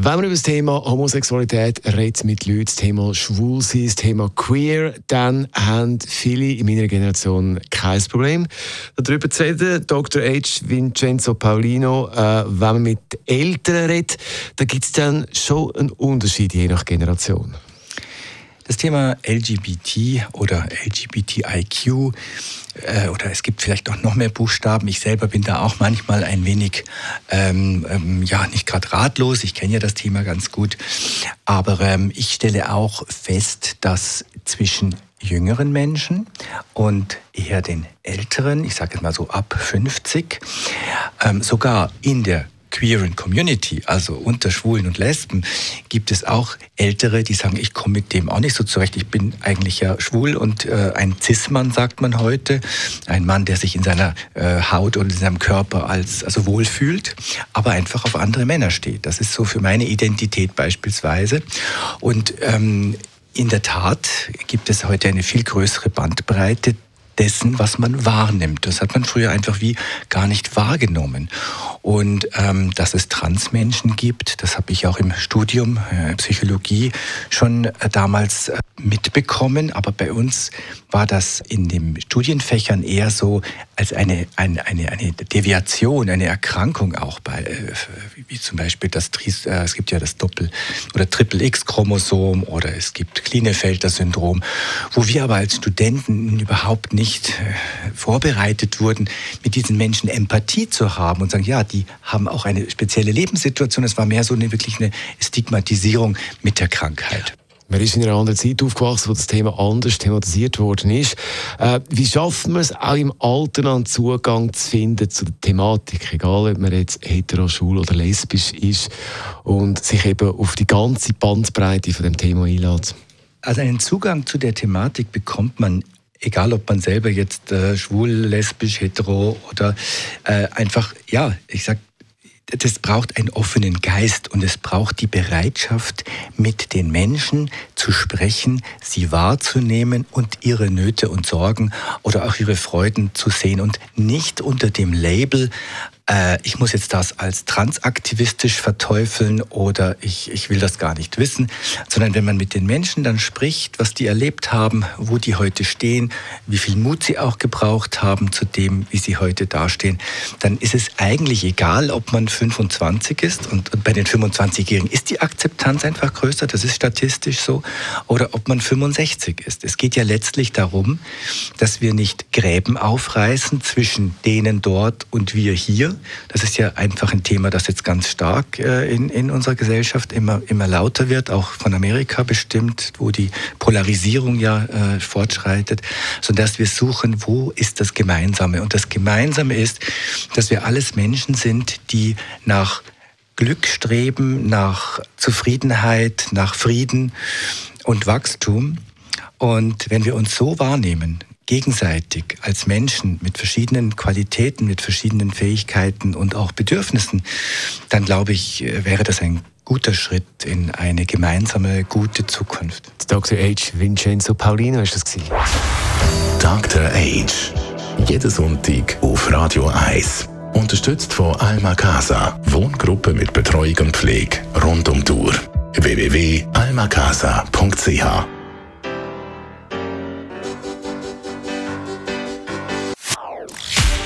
Wenn man über das Thema Homosexualität redet mit Leuten, das Thema Schwulsein, das Thema Queer, dann haben viele in meiner Generation kein Problem darüber zu reden. Dr. H. Vincenzo Paulino, äh, wenn man mit Eltern redet, da gibt es dann schon einen Unterschied je nach Generation. Das Thema LGBT oder LGBTIQ äh, oder es gibt vielleicht auch noch mehr Buchstaben. Ich selber bin da auch manchmal ein wenig, ähm, ähm, ja, nicht gerade ratlos. Ich kenne ja das Thema ganz gut. Aber ähm, ich stelle auch fest, dass zwischen jüngeren Menschen und eher den älteren, ich sage jetzt mal so ab 50, ähm, sogar in der queeren Community, also unter Schwulen und Lesben, gibt es auch Ältere, die sagen, ich komme mit dem auch nicht so zurecht. Ich bin eigentlich ja schwul und äh, ein Cis-Mann, sagt man heute. Ein Mann, der sich in seiner äh, Haut und in seinem Körper als also wohlfühlt, aber einfach auf andere Männer steht. Das ist so für meine Identität beispielsweise. Und ähm, in der Tat gibt es heute eine viel größere Bandbreite dessen, was man wahrnimmt. Das hat man früher einfach wie gar nicht wahrgenommen. Und ähm, dass es Transmenschen gibt, das habe ich auch im Studium äh, Psychologie schon äh, damals äh, mitbekommen. Aber bei uns war das in den Studienfächern eher so als eine, eine, eine, eine Deviation, eine Erkrankung auch bei, äh, wie zum Beispiel das, äh, es gibt ja das Doppel- oder Triple-X-Chromosom oder es gibt Klinefelter-Syndrom, wo wir aber als Studenten überhaupt nicht äh, vorbereitet wurden, mit diesen Menschen Empathie zu haben und sagen, ja, die haben auch eine spezielle Lebenssituation. Es war mehr so eine wirklich eine Stigmatisierung mit der Krankheit. Man ist in einer anderen Zeit aufgewachsen, wo das Thema anders thematisiert worden ist. Äh, wie schafft man es auch im Alter einen Zugang zu finden zu der Thematik, egal ob man jetzt hetero, schwul oder lesbisch ist und sich eben auf die ganze Bandbreite von dem Thema einlädt? Also einen Zugang zu der Thematik bekommt man egal ob man selber jetzt äh, schwul, lesbisch, hetero oder äh, einfach, ja, ich sag, das braucht einen offenen Geist und es braucht die Bereitschaft, mit den Menschen zu sprechen, sie wahrzunehmen und ihre Nöte und Sorgen oder auch ihre Freuden zu sehen und nicht unter dem Label äh, ich muss jetzt das als transaktivistisch verteufeln oder ich, ich will das gar nicht wissen, sondern wenn man mit den Menschen dann spricht, was die erlebt haben, wo die heute stehen, wie viel Mut sie auch gebraucht haben zu dem, wie sie heute dastehen, dann ist es eigentlich egal, ob man 25 ist und, und bei den 25-Jährigen ist die Akzeptanz einfach größer, das ist statistisch so, oder ob man 65 ist. Es geht ja letztlich darum, dass wir nicht Gräben aufreißen zwischen denen dort und wir hier, das ist ja einfach ein Thema, das jetzt ganz stark äh, in, in unserer Gesellschaft immer, immer lauter wird, auch von Amerika bestimmt, wo die Polarisierung ja äh, fortschreitet, sodass wir suchen, wo ist das Gemeinsame. Und das Gemeinsame ist, dass wir alles Menschen sind, die nach Glück streben, nach Zufriedenheit, nach Frieden und Wachstum. Und wenn wir uns so wahrnehmen, gegenseitig als Menschen mit verschiedenen Qualitäten, mit verschiedenen Fähigkeiten und auch Bedürfnissen, dann glaube ich, äh, wäre das ein guter Schritt in eine gemeinsame, gute Zukunft. Dr. H. Vincenzo Paulino ist das gewesen. Dr. H. Jeden Sonntag auf Radio 1. Unterstützt von Alma Casa. Wohngruppe mit Betreuung und Pflege rund um die Uhr. www.almacasa.ch